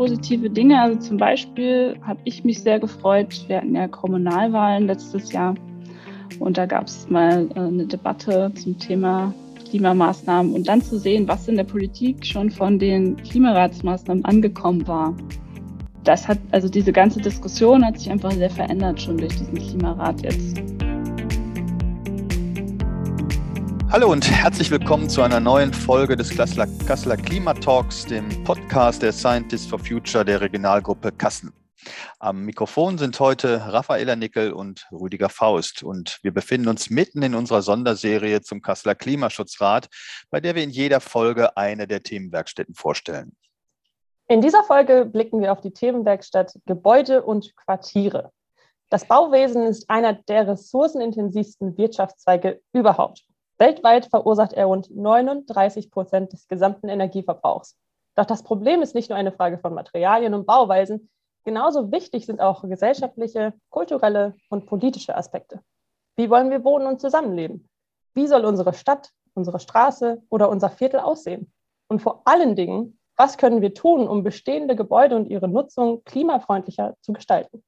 positive Dinge. Also zum Beispiel habe ich mich sehr gefreut. Wir hatten ja Kommunalwahlen letztes Jahr und da gab es mal äh, eine Debatte zum Thema Klimamaßnahmen und dann zu sehen, was in der Politik schon von den Klimaratsmaßnahmen angekommen war. Das hat, also diese ganze Diskussion hat sich einfach sehr verändert schon durch diesen Klimarat jetzt. Hallo und herzlich willkommen zu einer neuen Folge des Kasseler, Kasseler Klimatalks, dem Podcast der Scientists for Future der Regionalgruppe Kassel. Am Mikrofon sind heute Raffaela Nickel und Rüdiger Faust und wir befinden uns mitten in unserer Sonderserie zum Kasseler Klimaschutzrat, bei der wir in jeder Folge eine der Themenwerkstätten vorstellen. In dieser Folge blicken wir auf die Themenwerkstatt Gebäude und Quartiere. Das Bauwesen ist einer der ressourcenintensivsten Wirtschaftszweige überhaupt. Weltweit verursacht er rund 39 Prozent des gesamten Energieverbrauchs. Doch das Problem ist nicht nur eine Frage von Materialien und Bauweisen. Genauso wichtig sind auch gesellschaftliche, kulturelle und politische Aspekte. Wie wollen wir wohnen und zusammenleben? Wie soll unsere Stadt, unsere Straße oder unser Viertel aussehen? Und vor allen Dingen, was können wir tun, um bestehende Gebäude und ihre Nutzung klimafreundlicher zu gestalten?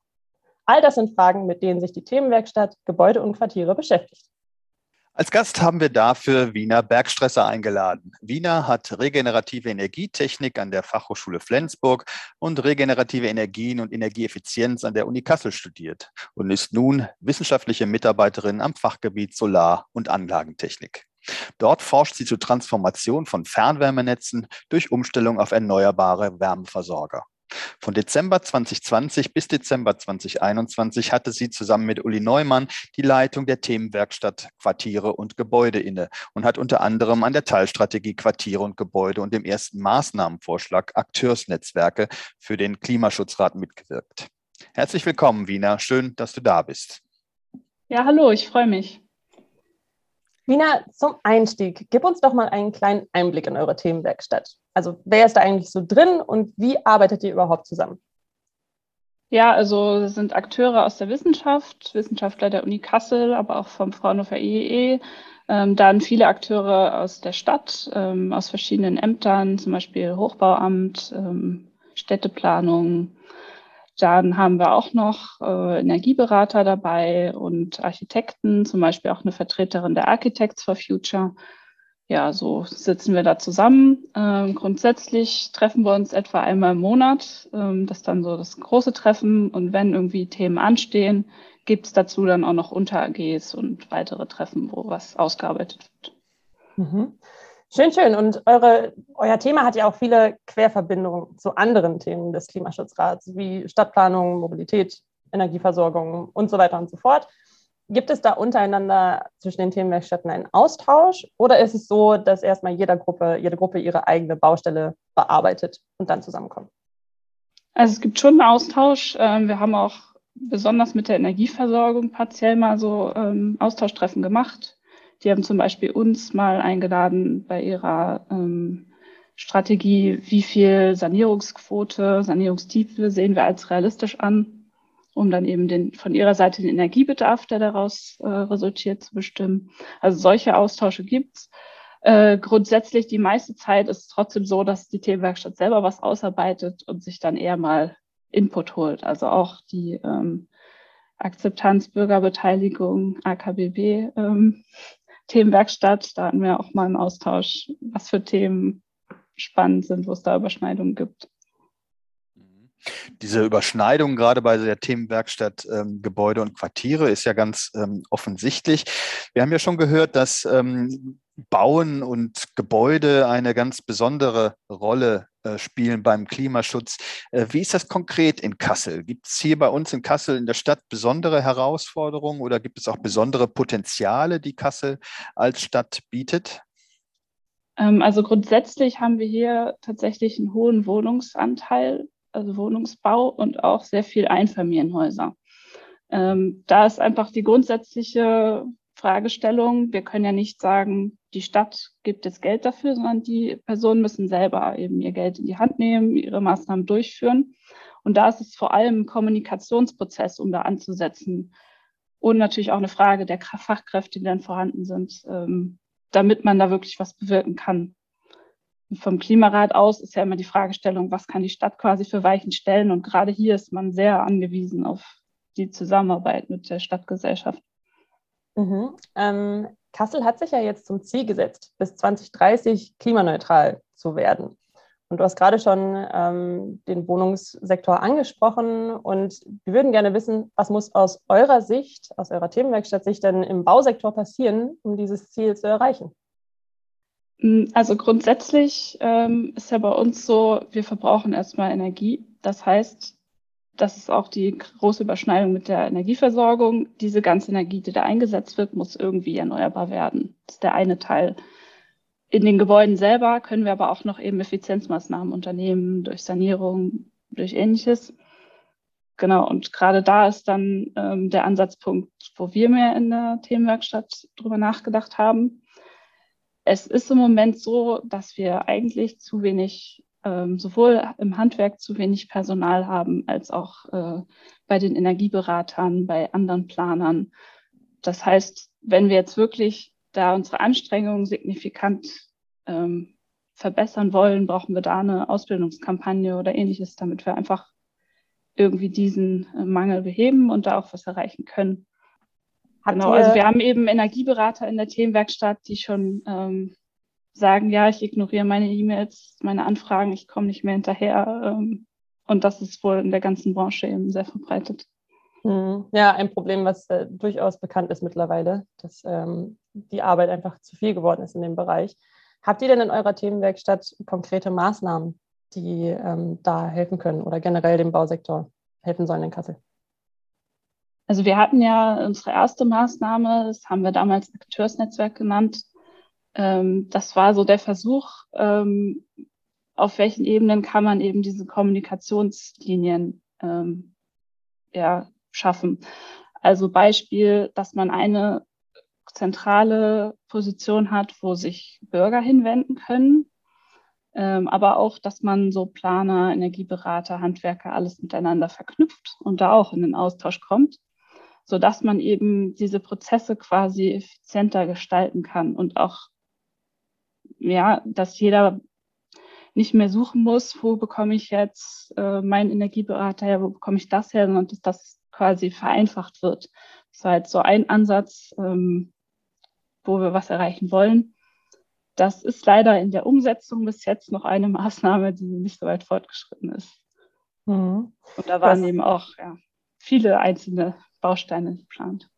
All das sind Fragen, mit denen sich die Themenwerkstatt Gebäude und Quartiere beschäftigt. Als Gast haben wir dafür Wiener Bergstresser eingeladen. Wiener hat regenerative Energietechnik an der Fachhochschule Flensburg und regenerative Energien und Energieeffizienz an der Uni Kassel studiert und ist nun wissenschaftliche Mitarbeiterin am Fachgebiet Solar- und Anlagentechnik. Dort forscht sie zur Transformation von Fernwärmenetzen durch Umstellung auf erneuerbare Wärmeversorger. Von Dezember 2020 bis Dezember 2021 hatte sie zusammen mit Uli Neumann die Leitung der Themenwerkstatt Quartiere und Gebäude inne und hat unter anderem an der Teilstrategie Quartiere und Gebäude und dem ersten Maßnahmenvorschlag Akteursnetzwerke für den Klimaschutzrat mitgewirkt. Herzlich willkommen, Wiener. Schön, dass du da bist. Ja, hallo, ich freue mich. Wiener, zum Einstieg, gib uns doch mal einen kleinen Einblick in eure Themenwerkstatt. Also wer ist da eigentlich so drin und wie arbeitet ihr überhaupt zusammen? Ja, also sind Akteure aus der Wissenschaft, Wissenschaftler der Uni Kassel, aber auch vom Fraunhofer IEE, ähm, dann viele Akteure aus der Stadt, ähm, aus verschiedenen Ämtern, zum Beispiel Hochbauamt, ähm, Städteplanung, dann haben wir auch noch äh, Energieberater dabei und Architekten, zum Beispiel auch eine Vertreterin der Architects for Future. Ja, so sitzen wir da zusammen. Ähm, grundsätzlich treffen wir uns etwa einmal im Monat. Ähm, das ist dann so das große Treffen. Und wenn irgendwie Themen anstehen, gibt es dazu dann auch noch Unter-AGs und weitere Treffen, wo was ausgearbeitet wird. Mhm. Schön, schön. Und eure, euer Thema hat ja auch viele Querverbindungen zu anderen Themen des Klimaschutzrats, wie Stadtplanung, Mobilität, Energieversorgung und so weiter und so fort. Gibt es da untereinander zwischen den Themenwerkstätten einen Austausch oder ist es so, dass erstmal jeder Gruppe, jede Gruppe ihre eigene Baustelle bearbeitet und dann zusammenkommt? Also es gibt schon einen Austausch. Ähm, wir haben auch besonders mit der Energieversorgung partiell mal so ähm, Austauschtreffen gemacht die haben zum Beispiel uns mal eingeladen bei ihrer ähm, Strategie, wie viel Sanierungsquote, Sanierungstiefe sehen wir als realistisch an, um dann eben den, von ihrer Seite den Energiebedarf, der daraus äh, resultiert, zu bestimmen. Also solche Austausche gibt's. Äh, grundsätzlich die meiste Zeit ist es trotzdem so, dass die Themenwerkstatt selber was ausarbeitet und sich dann eher mal Input holt. Also auch die ähm, Akzeptanz, Bürgerbeteiligung, AKBB ähm, Themenwerkstatt. Da hatten wir auch mal einen Austausch, was für Themen spannend sind, wo es da Überschneidungen gibt. Diese Überschneidung gerade bei der Themenwerkstatt ähm, Gebäude und Quartiere ist ja ganz ähm, offensichtlich. Wir haben ja schon gehört, dass ähm, Bauen und Gebäude eine ganz besondere Rolle äh, spielen beim Klimaschutz. Äh, wie ist das konkret in Kassel? Gibt es hier bei uns in Kassel in der Stadt besondere Herausforderungen oder gibt es auch besondere Potenziale, die Kassel als Stadt bietet? Ähm, also grundsätzlich haben wir hier tatsächlich einen hohen Wohnungsanteil, also Wohnungsbau und auch sehr viel Einfamilienhäuser. Ähm, da ist einfach die grundsätzliche Fragestellung. Wir können ja nicht sagen, die Stadt gibt jetzt Geld dafür, sondern die Personen müssen selber eben ihr Geld in die Hand nehmen, ihre Maßnahmen durchführen. Und da ist es vor allem ein Kommunikationsprozess, um da anzusetzen. Und natürlich auch eine Frage der Fachkräfte, die dann vorhanden sind, ähm, damit man da wirklich was bewirken kann. vom Klimarat aus ist ja immer die Fragestellung, was kann die Stadt quasi für Weichen stellen? Und gerade hier ist man sehr angewiesen auf die Zusammenarbeit mit der Stadtgesellschaft. Mhm. Ähm, Kassel hat sich ja jetzt zum Ziel gesetzt, bis 2030 klimaneutral zu werden. Und du hast gerade schon ähm, den Wohnungssektor angesprochen und wir würden gerne wissen, was muss aus eurer Sicht, aus eurer Themenwerkstatt-Sicht denn im Bausektor passieren, um dieses Ziel zu erreichen? Mm, also grundsätzlich ähm, ist ja bei uns so, wir verbrauchen erstmal Energie. Das heißt, das ist auch die große Überschneidung mit der Energieversorgung. Diese ganze Energie, die da eingesetzt wird, muss irgendwie erneuerbar werden. Das ist der eine Teil. In den Gebäuden selber können wir aber auch noch eben Effizienzmaßnahmen unternehmen, durch Sanierung, durch ähnliches. Genau, und gerade da ist dann ähm, der Ansatzpunkt, wo wir mehr in der Themenwerkstatt drüber nachgedacht haben. Es ist im Moment so, dass wir eigentlich zu wenig, ähm, sowohl im Handwerk zu wenig Personal haben, als auch äh, bei den Energieberatern, bei anderen Planern. Das heißt, wenn wir jetzt wirklich da unsere Anstrengungen signifikant ähm, verbessern wollen, brauchen wir da eine Ausbildungskampagne oder ähnliches, damit wir einfach irgendwie diesen äh, Mangel beheben und da auch was erreichen können. Habt genau, also wir haben eben Energieberater in der Themenwerkstatt, die schon ähm, sagen, ja, ich ignoriere meine E-Mails, meine Anfragen, ich komme nicht mehr hinterher. Ähm, und das ist wohl in der ganzen Branche eben sehr verbreitet. Hm. Ja, ein Problem, was äh, durchaus bekannt ist mittlerweile, dass ähm, die Arbeit einfach zu viel geworden ist in dem Bereich. Habt ihr denn in eurer Themenwerkstatt konkrete Maßnahmen, die ähm, da helfen können oder generell dem Bausektor helfen sollen in Kassel? Also wir hatten ja unsere erste Maßnahme, das haben wir damals Akteursnetzwerk genannt. Ähm, das war so der Versuch, ähm, auf welchen Ebenen kann man eben diese Kommunikationslinien ähm, ja, schaffen. Also Beispiel, dass man eine zentrale Position hat, wo sich Bürger hinwenden können, ähm, aber auch, dass man so Planer, Energieberater, Handwerker alles miteinander verknüpft und da auch in den Austausch kommt, so dass man eben diese Prozesse quasi effizienter gestalten kann und auch ja, dass jeder nicht mehr suchen muss, wo bekomme ich jetzt äh, meinen Energieberater her, wo bekomme ich das her, sondern dass das quasi vereinfacht wird. Das war jetzt so ein Ansatz, ähm, wo wir was erreichen wollen. Das ist leider in der Umsetzung bis jetzt noch eine Maßnahme, die nicht so weit fortgeschritten ist. Mhm. Und da waren was, eben auch ja, viele einzelne Bausteine geplant.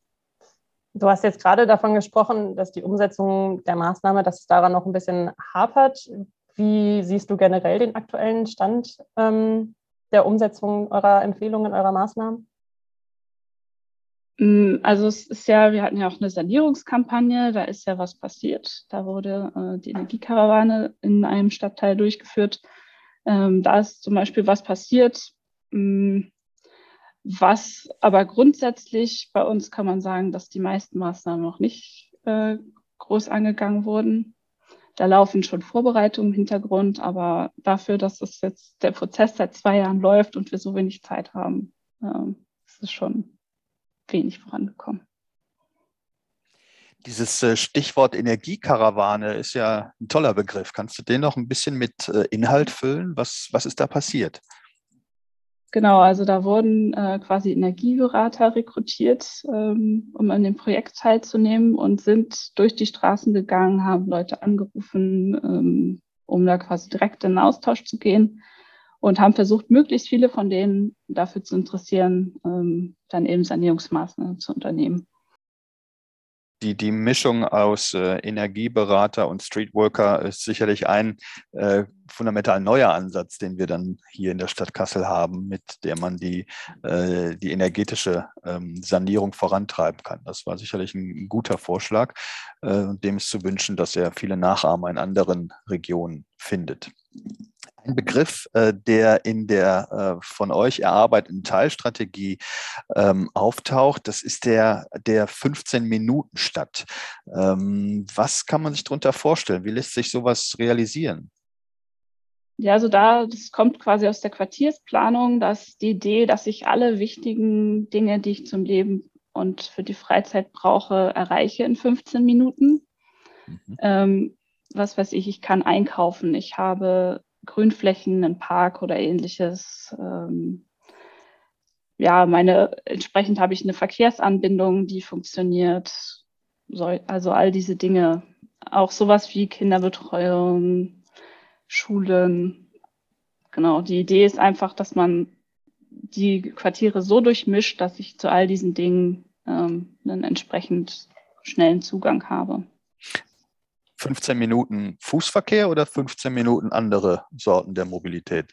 Du hast jetzt gerade davon gesprochen, dass die Umsetzung der Maßnahme, dass es daran noch ein bisschen hapert. Wie siehst du generell den aktuellen Stand ähm, der Umsetzung eurer Empfehlungen, eurer Maßnahmen? Mm, also es ist ja, wir hatten ja auch eine Sanierungskampagne, da ist ja was passiert. Da wurde äh, die Energiekarawane in einem Stadtteil durchgeführt. Ähm, da ist zum Beispiel was passiert, ähm, was aber grundsätzlich bei uns kann man sagen, dass die meisten Maßnahmen noch nicht äh, groß angegangen wurden. Da laufen schon Vorbereitungen im Hintergrund, aber dafür, dass das jetzt der Prozess seit zwei Jahren läuft und wir so wenig Zeit haben, äh, ist es schon wenig vorangekommen. Dieses äh, Stichwort Energiekarawane ist ja ein toller Begriff. Kannst du den noch ein bisschen mit äh, Inhalt füllen? Was, was ist da passiert? Genau, also da wurden äh, quasi Energieberater rekrutiert, ähm, um an dem Projekt teilzunehmen und sind durch die Straßen gegangen, haben Leute angerufen, ähm, um da quasi direkt in den Austausch zu gehen und haben versucht, möglichst viele von denen dafür zu interessieren, ähm, dann eben Sanierungsmaßnahmen zu unternehmen. Die, die Mischung aus äh, Energieberater und Streetworker ist sicherlich ein äh, fundamental neuer Ansatz, den wir dann hier in der Stadt Kassel haben, mit der man die, äh, die energetische ähm, Sanierung vorantreiben kann. Das war sicherlich ein, ein guter Vorschlag äh, dem ist zu wünschen, dass er viele Nachahmer in anderen Regionen findet. Ein Begriff, äh, der in der äh, von euch erarbeiteten Teilstrategie ähm, auftaucht, das ist der, der 15-Minuten-Stadt. Ähm, was kann man sich darunter vorstellen? Wie lässt sich sowas realisieren? Ja, also da, das kommt quasi aus der Quartiersplanung, dass die Idee, dass ich alle wichtigen Dinge, die ich zum Leben und für die Freizeit brauche, erreiche in 15 Minuten. Mhm. Ähm, was weiß ich, ich kann einkaufen, ich habe Grünflächen, einen Park oder ähnliches. Ähm, ja, meine, entsprechend habe ich eine Verkehrsanbindung, die funktioniert. So, also all diese Dinge. Auch sowas wie Kinderbetreuung, Schulen. Genau, die Idee ist einfach, dass man die Quartiere so durchmischt, dass ich zu all diesen Dingen ähm, einen entsprechend schnellen Zugang habe. 15 Minuten Fußverkehr oder 15 Minuten andere Sorten der Mobilität?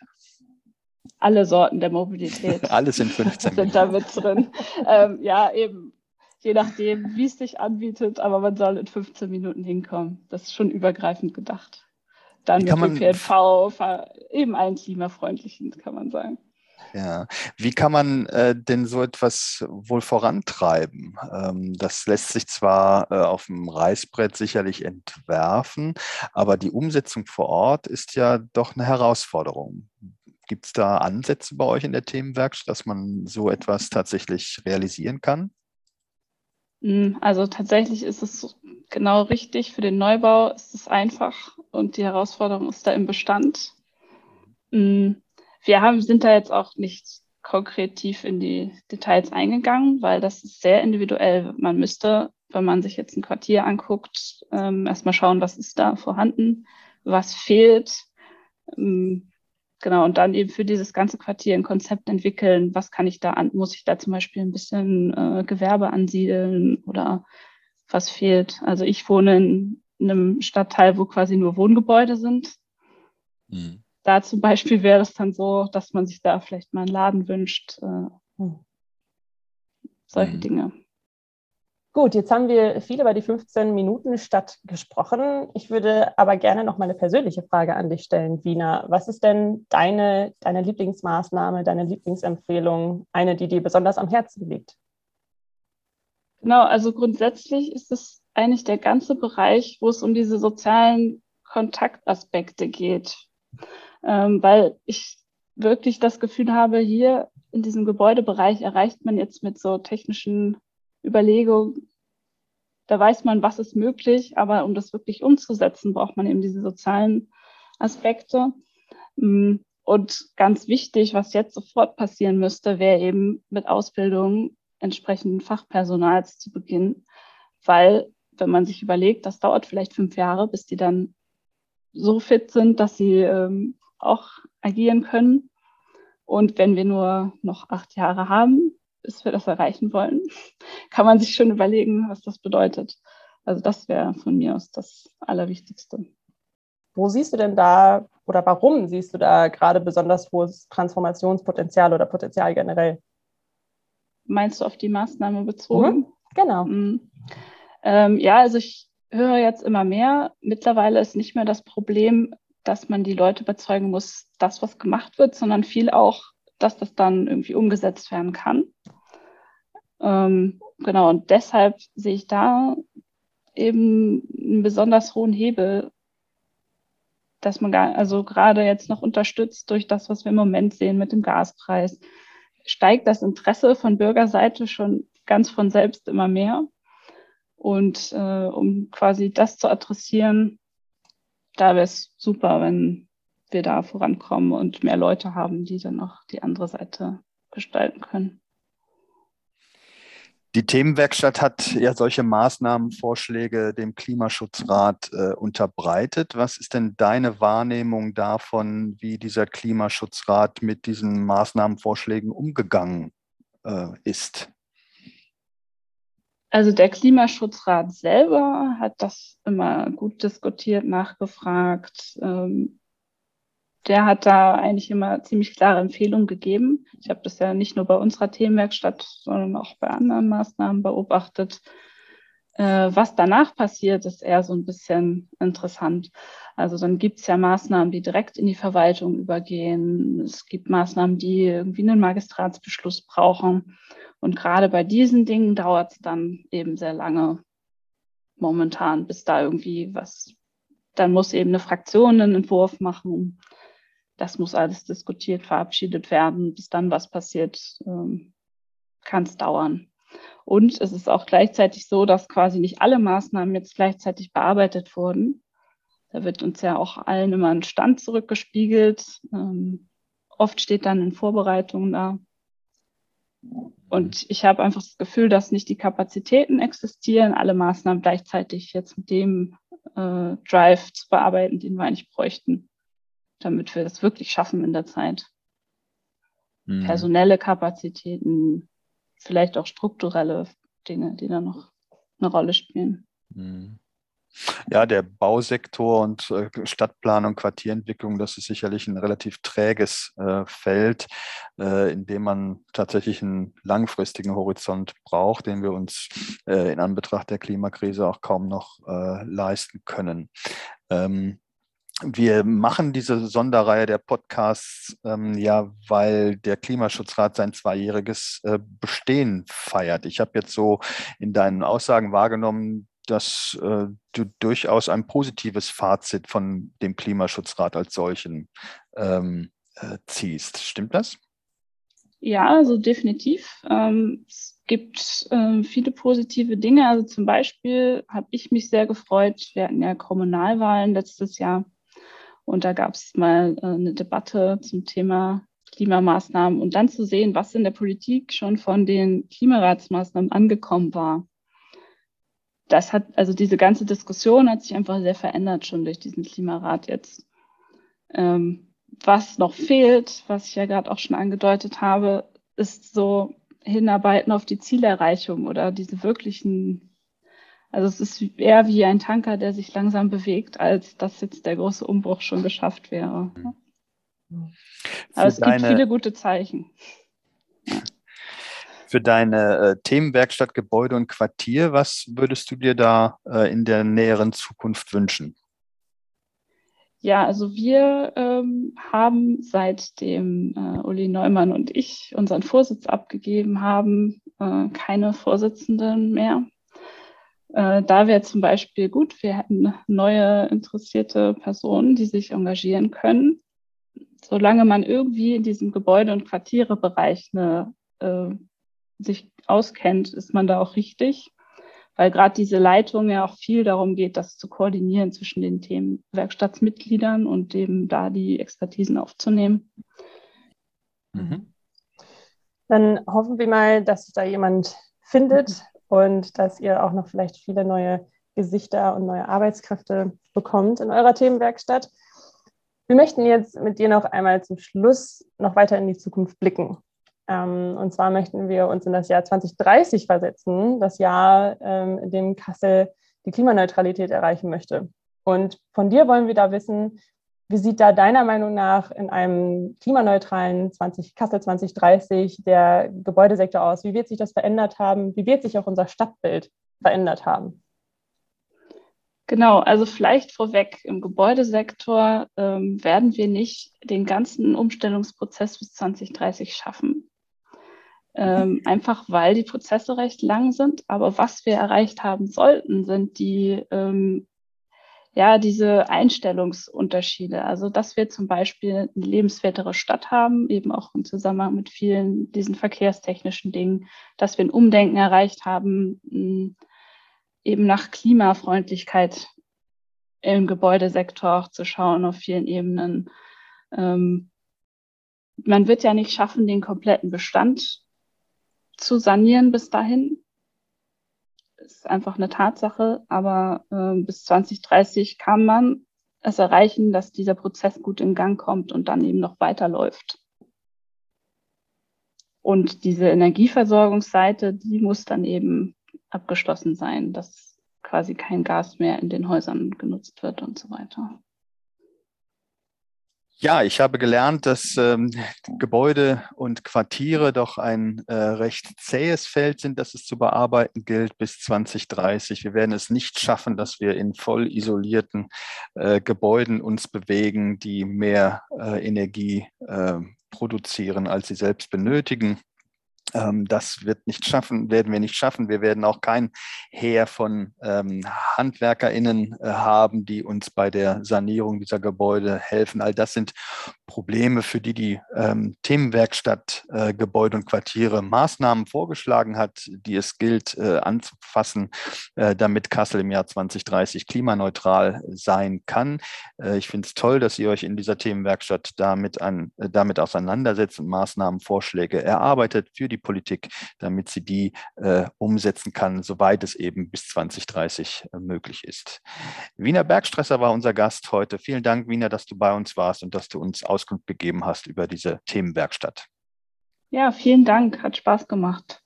Alle Sorten der Mobilität. Alles in 15 Minuten. sind da mit drin. ähm, ja, eben. Je nachdem, wie es sich anbietet, aber man soll in 15 Minuten hinkommen. Das ist schon übergreifend gedacht. Dann mit dem ÖPNV, eben einen klimafreundlichen, kann man sagen. Ja, wie kann man äh, denn so etwas wohl vorantreiben? Ähm, das lässt sich zwar äh, auf dem Reißbrett sicherlich entwerfen, aber die Umsetzung vor Ort ist ja doch eine Herausforderung. Gibt es da Ansätze bei euch in der Themenwerkstatt, dass man so etwas tatsächlich realisieren kann? Hm, also tatsächlich ist es genau richtig. Für den Neubau ist es einfach und die Herausforderung ist da im Bestand. Hm, wir haben, sind da jetzt auch nicht konkret tief in die Details eingegangen, weil das ist sehr individuell. Man müsste, wenn man sich jetzt ein Quartier anguckt, ähm, erstmal schauen, was ist da vorhanden, was fehlt. Ähm, genau, und dann eben für dieses ganze Quartier ein Konzept entwickeln. Was kann ich da an, muss ich da zum Beispiel ein bisschen äh, Gewerbe ansiedeln oder was fehlt? Also ich wohne in einem Stadtteil, wo quasi nur Wohngebäude sind. Mhm da zum Beispiel wäre es dann so, dass man sich da vielleicht mal einen Laden wünscht. Äh, hm. solche mhm. Dinge. Gut, jetzt haben wir viel über die 15 Minuten Stadt gesprochen. Ich würde aber gerne noch mal eine persönliche Frage an dich stellen, Wiener. Was ist denn deine, deine Lieblingsmaßnahme, deine Lieblingsempfehlung, eine, die dir besonders am Herzen liegt? Genau, also grundsätzlich ist es eigentlich der ganze Bereich, wo es um diese sozialen Kontaktaspekte geht ähm, weil ich wirklich das Gefühl habe, hier in diesem Gebäudebereich erreicht man jetzt mit so technischen Überlegungen, da weiß man, was ist möglich, aber um das wirklich umzusetzen, braucht man eben diese sozialen Aspekte. Mm, und ganz wichtig, was jetzt sofort passieren müsste, wäre eben mit Ausbildung entsprechenden Fachpersonals zu beginnen, weil wenn man sich überlegt, das dauert vielleicht fünf Jahre, bis die dann so fit sind, dass sie ähm, auch agieren können. Und wenn wir nur noch acht Jahre haben, bis wir das erreichen wollen, kann man sich schon überlegen, was das bedeutet. Also das wäre von mir aus das Allerwichtigste. Wo siehst du denn da oder warum siehst du da gerade besonders hohes Transformationspotenzial oder Potenzial generell? Meinst du auf die Maßnahme bezogen? Mhm, genau. Mhm. Ähm, ja, also ich höre jetzt immer mehr. Mittlerweile ist nicht mehr das Problem, dass man die Leute überzeugen muss, das, was gemacht wird, sondern viel auch, dass das dann irgendwie umgesetzt werden kann. Ähm, genau, und deshalb sehe ich da eben einen besonders hohen Hebel, dass man gar, also gerade jetzt noch unterstützt durch das, was wir im Moment sehen mit dem Gaspreis, steigt das Interesse von Bürgerseite schon ganz von selbst immer mehr. Und äh, um quasi das zu adressieren, da wäre es super, wenn wir da vorankommen und mehr Leute haben, die dann auch die andere Seite gestalten können. Die Themenwerkstatt hat ja solche Maßnahmenvorschläge dem Klimaschutzrat äh, unterbreitet. Was ist denn deine Wahrnehmung davon, wie dieser Klimaschutzrat mit diesen Maßnahmenvorschlägen umgegangen äh, ist? Also der Klimaschutzrat selber hat das immer gut diskutiert, nachgefragt. Ähm, der hat da eigentlich immer ziemlich klare Empfehlungen gegeben. Ich habe das ja nicht nur bei unserer Themenwerkstatt, sondern auch bei anderen Maßnahmen beobachtet. Äh, was danach passiert, ist eher so ein bisschen interessant. Also dann gibt es ja Maßnahmen, die direkt in die Verwaltung übergehen. Es gibt Maßnahmen, die irgendwie einen Magistratsbeschluss brauchen. Und gerade bei diesen Dingen dauert es dann eben sehr lange momentan, bis da irgendwie was, dann muss eben eine Fraktion einen Entwurf machen. Das muss alles diskutiert, verabschiedet werden. Bis dann was passiert, ähm, kann es dauern. Und es ist auch gleichzeitig so, dass quasi nicht alle Maßnahmen jetzt gleichzeitig bearbeitet wurden, Da wird uns ja auch allen immer ein Stand zurückgespiegelt. Ähm, oft steht dann in Vorbereitungen da. Und ich habe einfach das Gefühl, dass nicht die Kapazitäten existieren, alle Maßnahmen gleichzeitig jetzt mit dem äh, Drive zu bearbeiten, den wir eigentlich bräuchten, damit wir das wirklich schaffen in der Zeit. Mhm. Personelle Kapazitäten, vielleicht auch strukturelle Dinge, die da noch eine Rolle spielen. Mhm. Ja, der Bausektor und äh, Stadtplanung, Quartierentwicklung, das ist sicherlich ein relativ träges äh, Feld, äh, in dem man tatsächlich einen langfristigen Horizont braucht, den wir uns in Anbetracht der Klimakrise auch kaum noch leisten können. Ähm, wir machen diese Sonderreihe der Podcasts ähm, ja, weil der Klimaschutzrat sein zweijähriges äh, Bestehen feiert. Ich habe jetzt so in deinen Aussagen wahrgenommen, dass äh, du durchaus ein positives Fazit von dem Klimaschutzrat als solchen ähm, äh, ziehst. Stimmt das? Ja, also definitiv. Ähm, es gibt äh, viele positive Dinge. Also zum Beispiel habe ich mich sehr gefreut. Wir hatten ja Kommunalwahlen letztes Jahr und da gab es mal äh, eine Debatte zum Thema Klimamaßnahmen und dann zu sehen, was in der Politik schon von den Klimaratsmaßnahmen angekommen war das hat, also diese ganze Diskussion hat sich einfach sehr verändert schon durch diesen Klimarat jetzt. Ähm, was noch fehlt, was ich ja gerade auch schon angedeutet habe, ist so Hinarbeiten auf die Zielerreichung oder diese wirklichen, also es ist eher wie ein Tanker, der sich langsam bewegt, als dass jetzt der große Umbruch schon geschafft wäre. Mhm. Aber es gibt viele gute Zeichen. Für deine äh, Themenwerkstatt Gebäude und Quartier. Was würdest du dir da äh, in der näheren Zukunft wünschen? Ja, also wir ähm, haben seitdem äh, Uli Neumann und ich unseren Vorsitz abgegeben haben, äh, keine Vorsitzenden mehr. Äh, da wäre zum Beispiel gut, wir hätten neue interessierte Personen, die sich engagieren können. Solange man irgendwie in diesem Gebäude- und Quartierebereich eine äh, sich auskennt, ist man da auch richtig, weil gerade diese Leitung ja auch viel darum geht, das zu koordinieren zwischen den Themen Werkstattsmitgliedern und eben da die Expertisen aufzunehmen. Mhm. Dann hoffen wir mal, dass da jemand findet und dass ihr auch noch vielleicht viele neue Gesichter und neue Arbeitskräfte bekommt in eurer Themenwerkstatt. Wir möchten jetzt mit dir noch einmal zum Schluss noch weiter in die Zukunft blicken. Ähm, und zwar möchten wir uns in das Jahr 2030 versetzen, das Jahr, ähm, in dem Kassel die Klimaneutralität erreichen möchte. Und von dir wollen wir da wissen, wie sieht da deiner Meinung nach in einem klimaneutralen 20, Kassel 2030 der Gebäudesektor aus? Wie wird sich das verändert haben? Wie wird sich auch unser Stadtbild verändert haben? Genau, also vielleicht vorweg, im Gebäudesektor ähm, werden wir nicht den ganzen Umstellungsprozess bis 2030 schaffen ähm, einfach weil die Prozesse recht lang sind. Aber was wir erreicht haben sollten, sind die, ähm, ja, diese Einstellungsunterschiede. Also, dass wir zum Beispiel eine lebenswertere Stadt haben, eben auch im Zusammenhang mit vielen diesen verkehrstechnischen Dingen, dass wir ein Umdenken erreicht haben, mh, eben nach Klimafreundlichkeit im Gebäudesektor auch zu schauen auf vielen Ebenen. Ähm, man wird ja nicht schaffen, den kompletten Bestand zu sanieren bis dahin. Ist einfach eine Tatsache, aber äh, bis 2030 kann man es erreichen, dass dieser Prozess gut in Gang kommt und dann eben noch weiterläuft. Und diese Energieversorgungsseite, die muss dann eben abgeschlossen sein, dass quasi kein Gas mehr in den Häusern genutzt wird und so weiter. Ja, ich habe gelernt, dass ähm, Gebäude und Quartiere doch ein äh, recht zähes Feld sind, das es zu bearbeiten gilt bis 2030. Wir werden es nicht schaffen, dass wir in voll isolierten äh, Gebäuden uns bewegen, die mehr äh, Energie äh, produzieren, als sie selbst benötigen. Ähm, das wird nicht schaffen, werden wir nicht schaffen. Wir werden auch kein Heer von ähm, HandwerkerInnen äh, haben, die uns bei der Sanierung dieser Gebäude helfen. All das sind Probleme, für die die ähm, Themenwerkstatt äh, Gebäude und Quartiere Maßnahmen vorgeschlagen hat, die es gilt äh, anzufassen, äh, damit Kassel im Jahr 2030 klimaneutral sein kann. Äh, ich finde es toll, dass ihr euch in dieser Themenwerkstatt damit, an, äh, damit auseinandersetzt und Maßnahmen, Vorschläge erarbeitet für die Politik, damit sie die äh, umsetzen kann, soweit es eben bis 2030 möglich ist. Wiener Bergstresser war unser Gast heute. Vielen Dank, Wiener, dass du bei uns warst und dass du uns aus Auskunft gegeben hast über diese Themenwerkstatt. Ja, vielen Dank. Hat Spaß gemacht.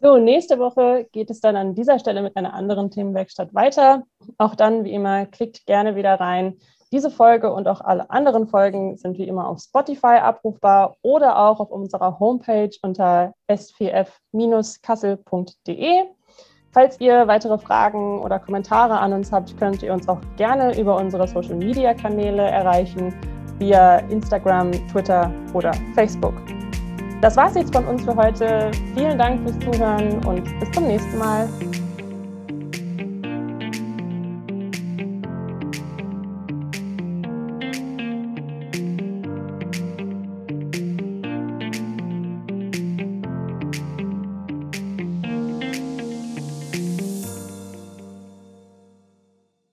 So, nächste Woche geht es dann an dieser Stelle mit einer anderen Themenwerkstatt weiter. Auch dann, wie immer, klickt gerne wieder rein. Diese Folge und auch alle anderen Folgen sind wie immer auf Spotify abrufbar oder auch auf unserer Homepage unter svf-kassel.de. Falls ihr weitere Fragen oder Kommentare an uns habt, könnt ihr uns auch gerne über unsere Social-Media-Kanäle erreichen via Instagram, Twitter oder Facebook. Das war's jetzt von uns für heute. Vielen Dank fürs Zuhören und bis zum nächsten Mal.